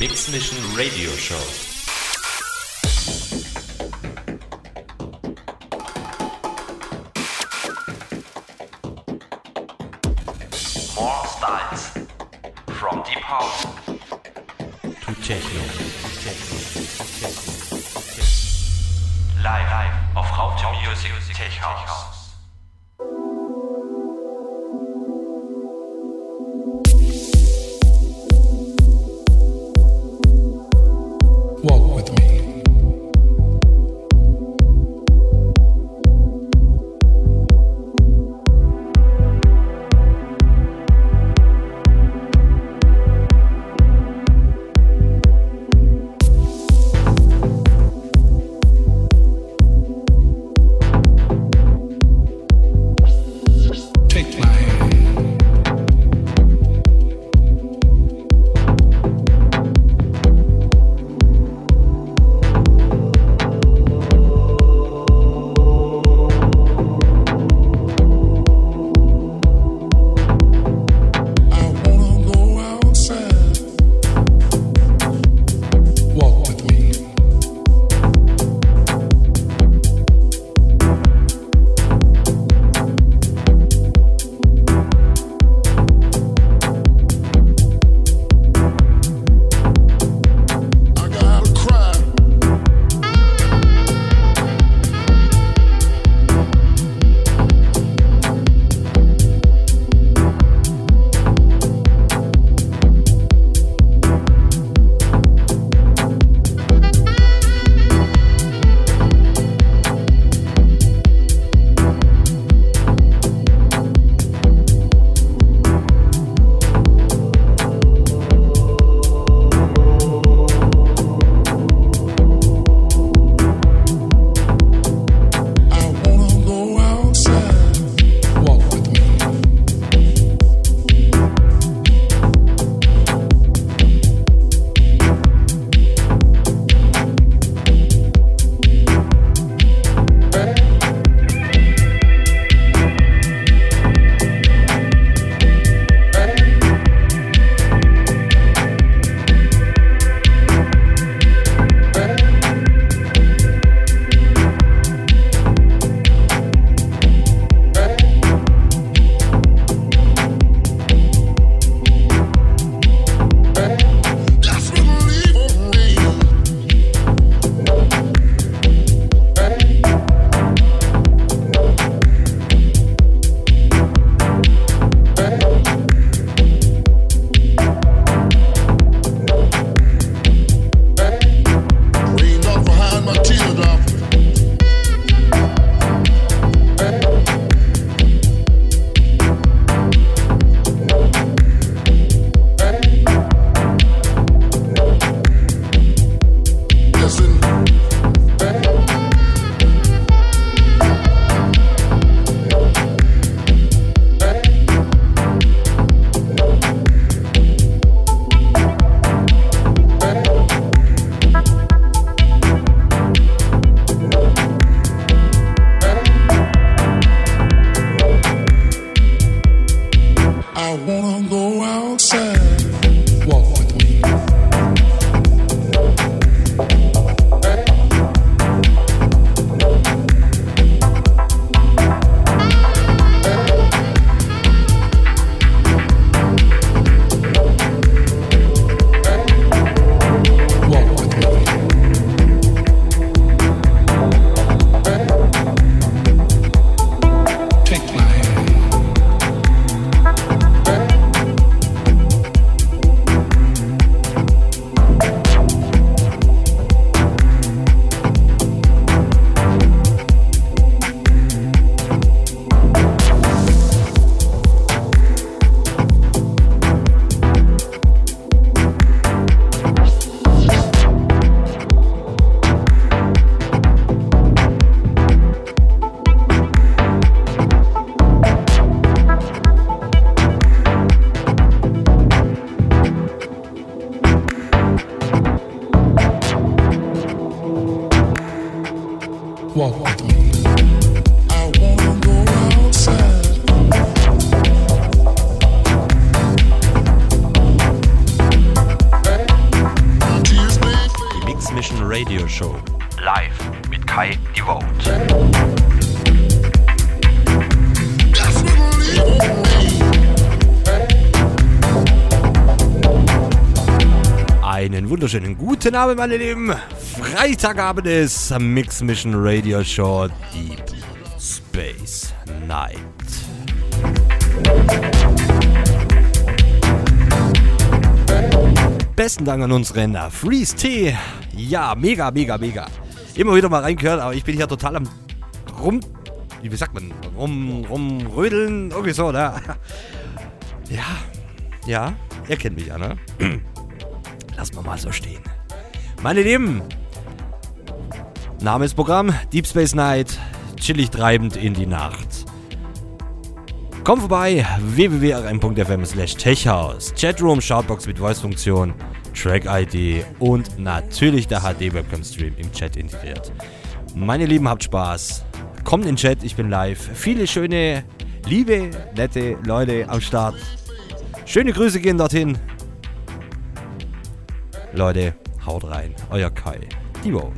Mix Mission Radio Show. More styles. From deep house To Techno. sun. Guten Abend, meine Lieben. Freitagabend ist Mix Mission Radio Show Deep Space Night. Besten Dank an unseren Freeze T. Ja, mega, mega, mega. Immer wieder mal reingehört, aber ich bin hier total am rum. Wie sagt man? Rum, rumrödeln, irgendwie so, ne? Ja, ja, ihr kennt mich ja, ne? Lassen wir mal so stehen. Meine Lieben, Name ist Programm, Deep Space Night, chillig treibend in die Nacht. Komm vorbei, www.rm.fm slash techhouse, Chatroom, Shoutbox mit Voice-Funktion, Track-ID und natürlich der HD-Webcam-Stream im Chat integriert. Meine Lieben, habt Spaß. Kommt in den Chat, ich bin live. Viele schöne, liebe, nette Leute am Start. Schöne Grüße gehen dorthin. Leute, haut rein. Euer Kai. Die Vote.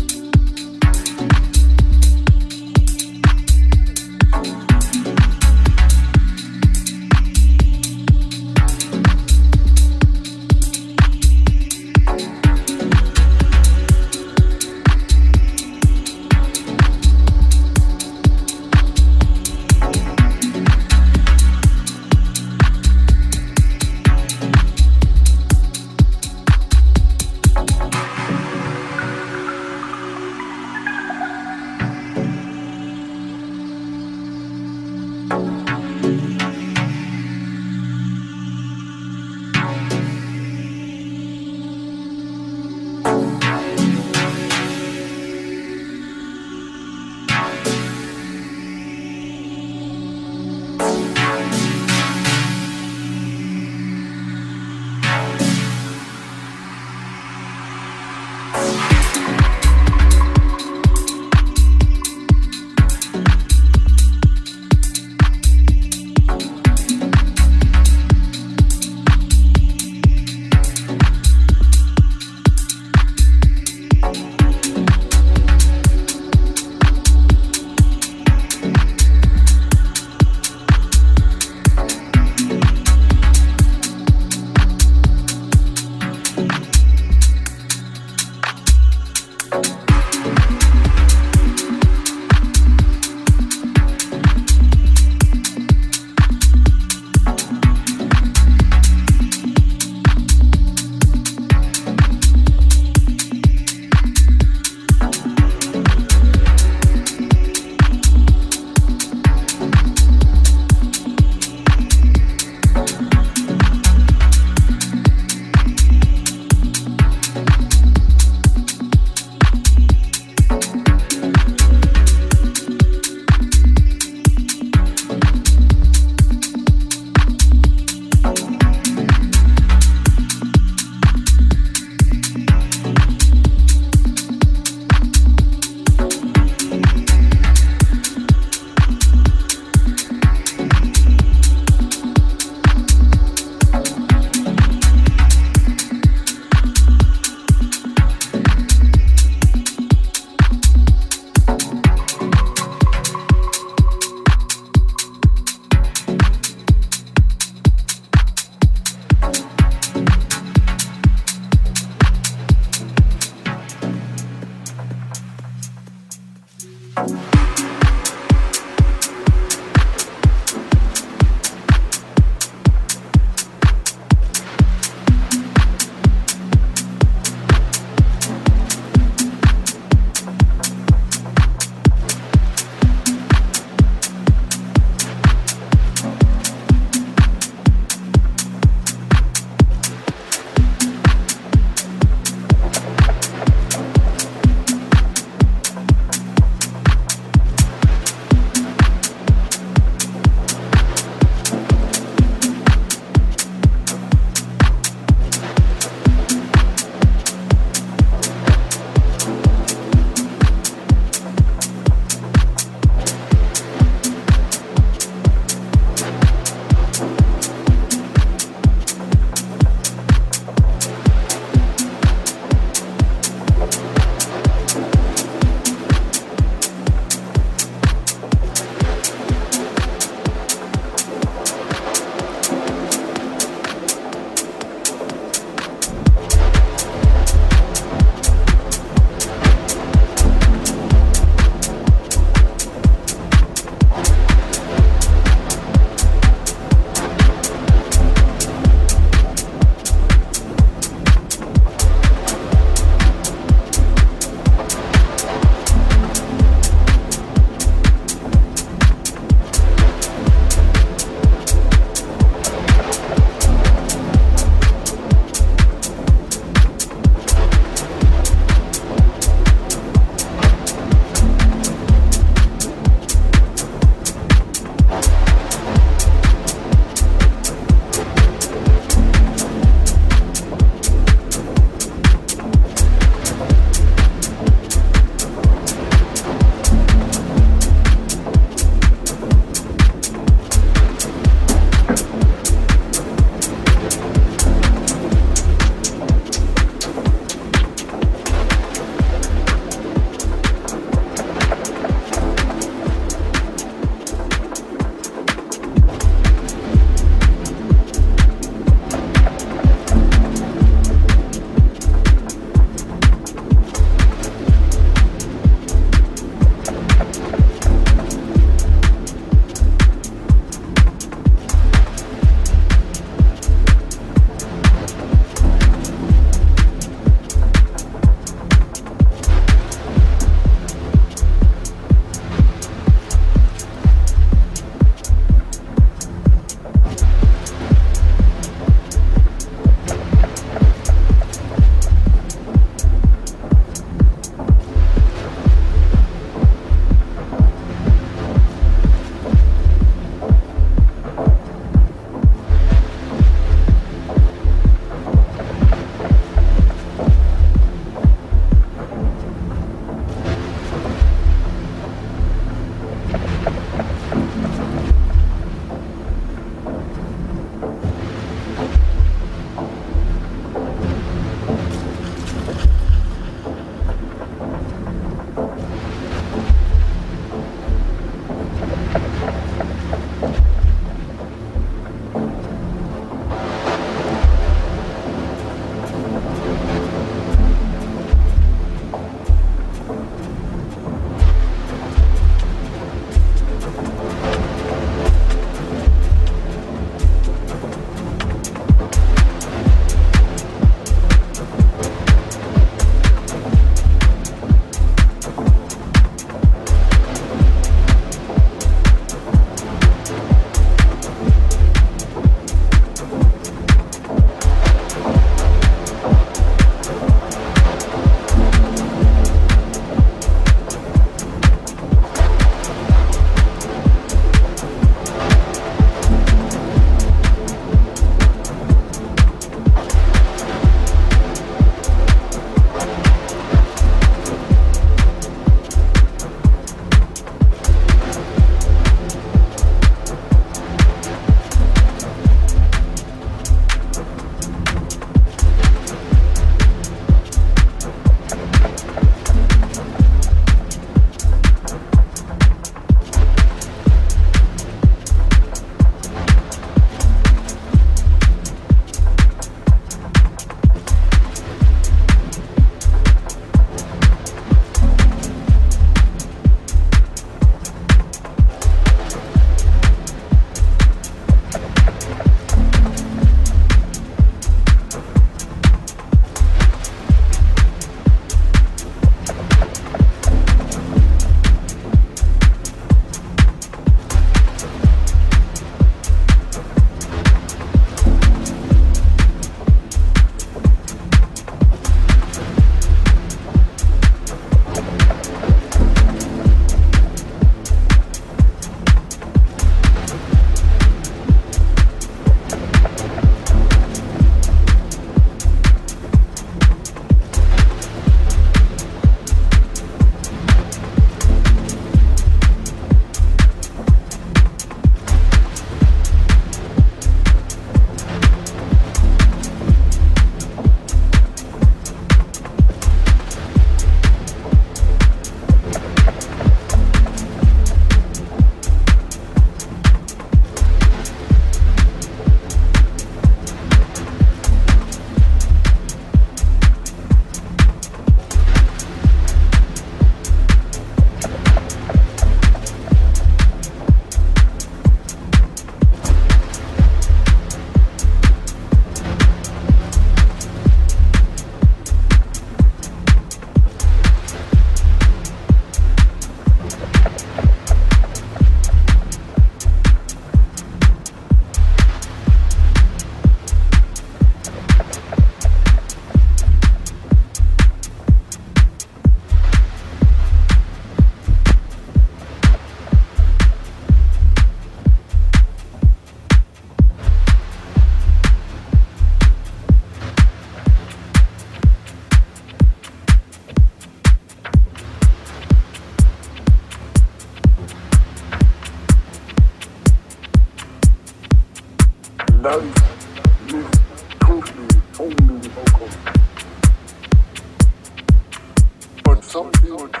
Something like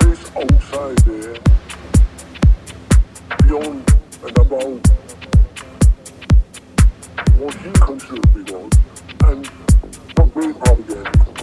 this outside there, beyond and above what he considers to be God, and not being propaganda.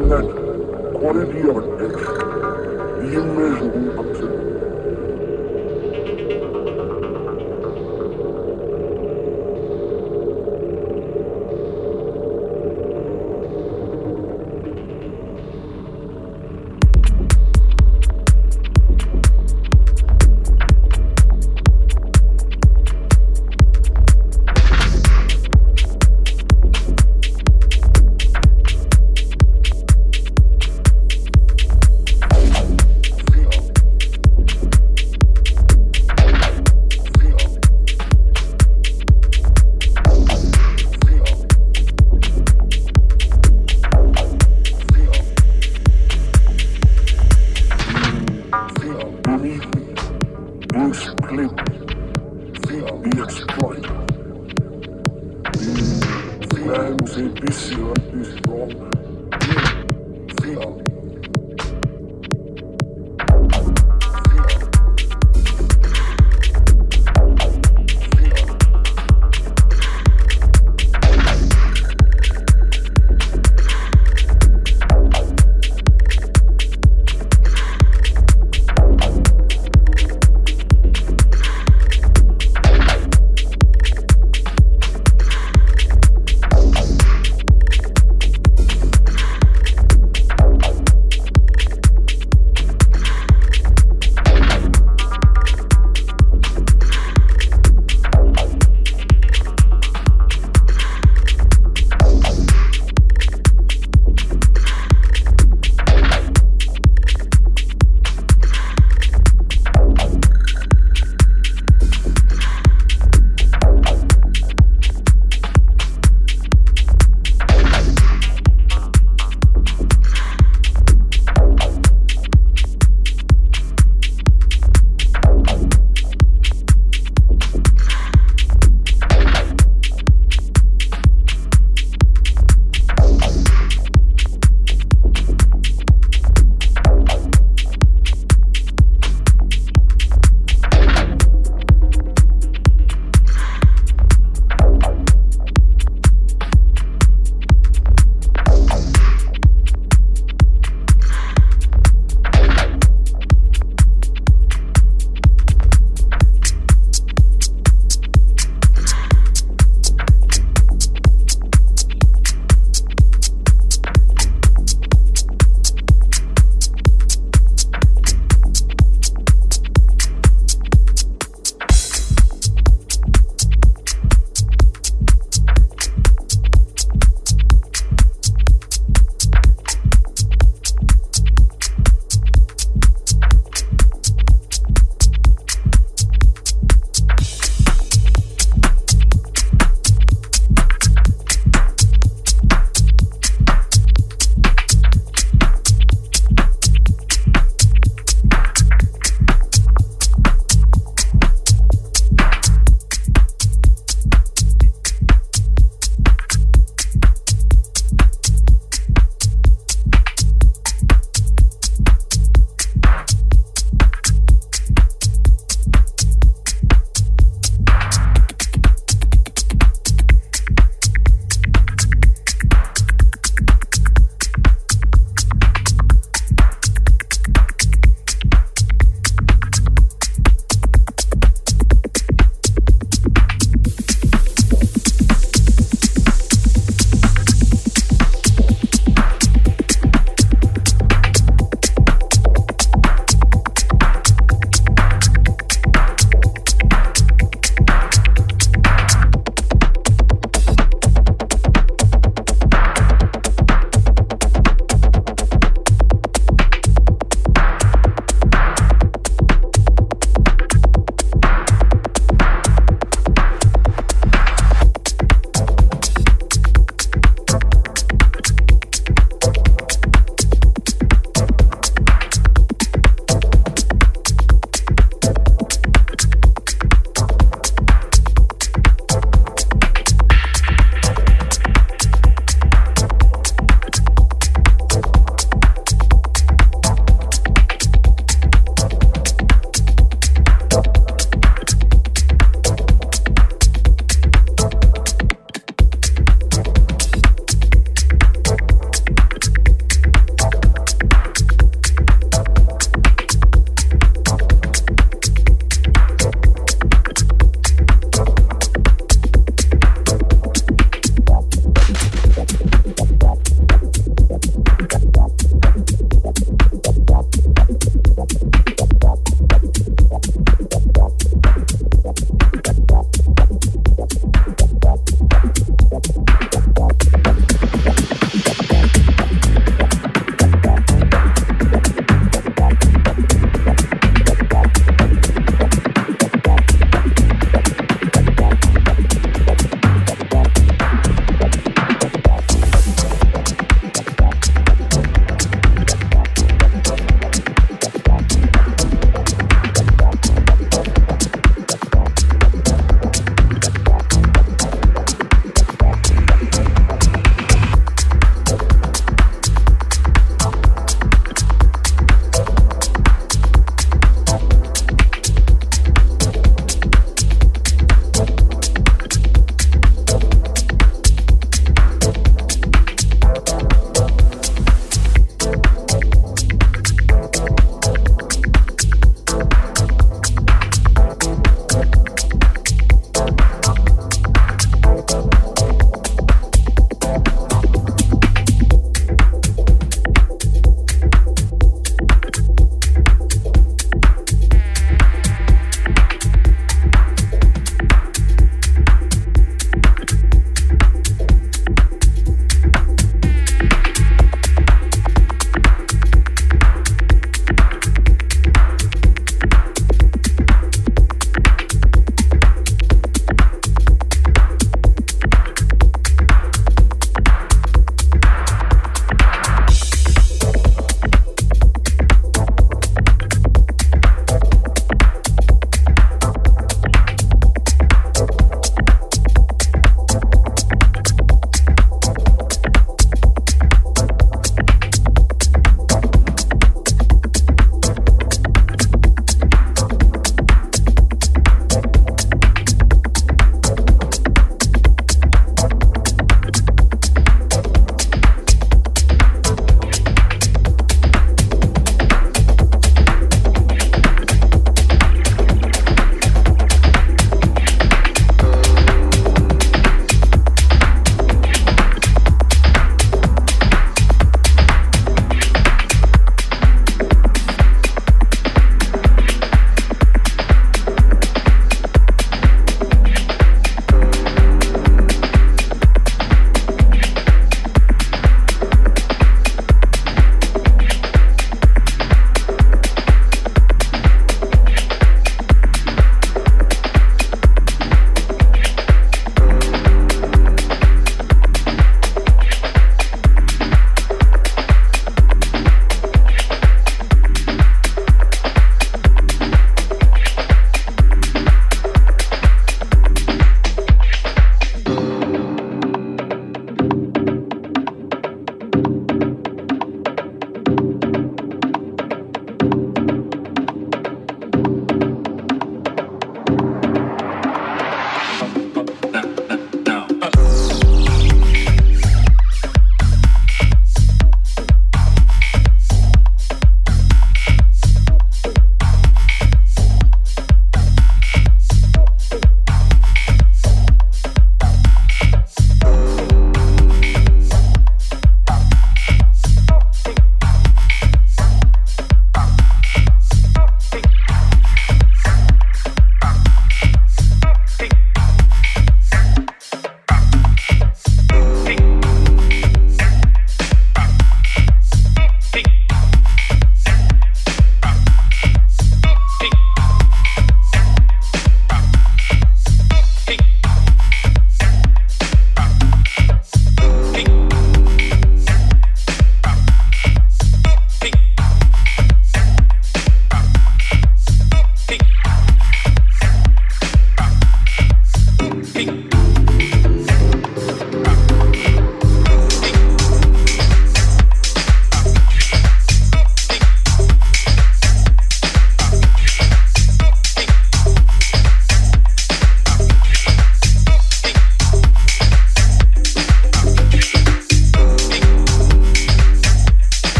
millet koruyor. Yılmaz yaptı.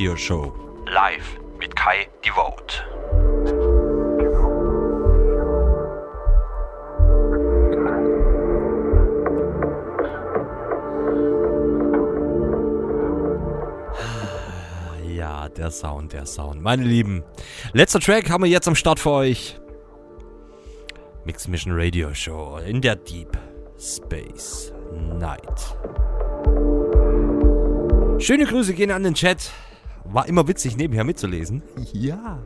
Radio Show. Live mit Kai Devote. Ja, der Sound, der Sound. Meine Lieben, letzter Track haben wir jetzt am Start für euch. Mix Mission Radio Show in der Deep Space Night. Schöne Grüße gehen an den Chat. War immer witzig, nebenher mitzulesen. Ja.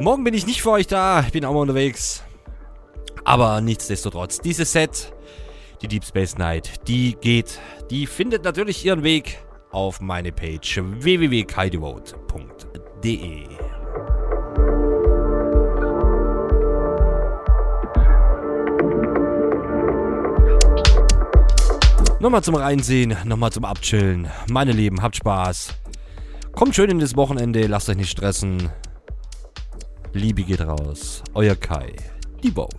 Morgen bin ich nicht für euch da, ich bin auch mal unterwegs. Aber nichtsdestotrotz, dieses Set, die Deep Space Night, die geht, die findet natürlich ihren Weg auf meine Page www.kaidevote.de. Nochmal zum Reinsehen, nochmal zum Abchillen. Meine Lieben, habt Spaß. Kommt schön in das Wochenende, lasst euch nicht stressen. Liebe geht raus. Euer Kai, die Boat.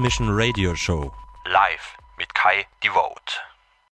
Mission Radio Show.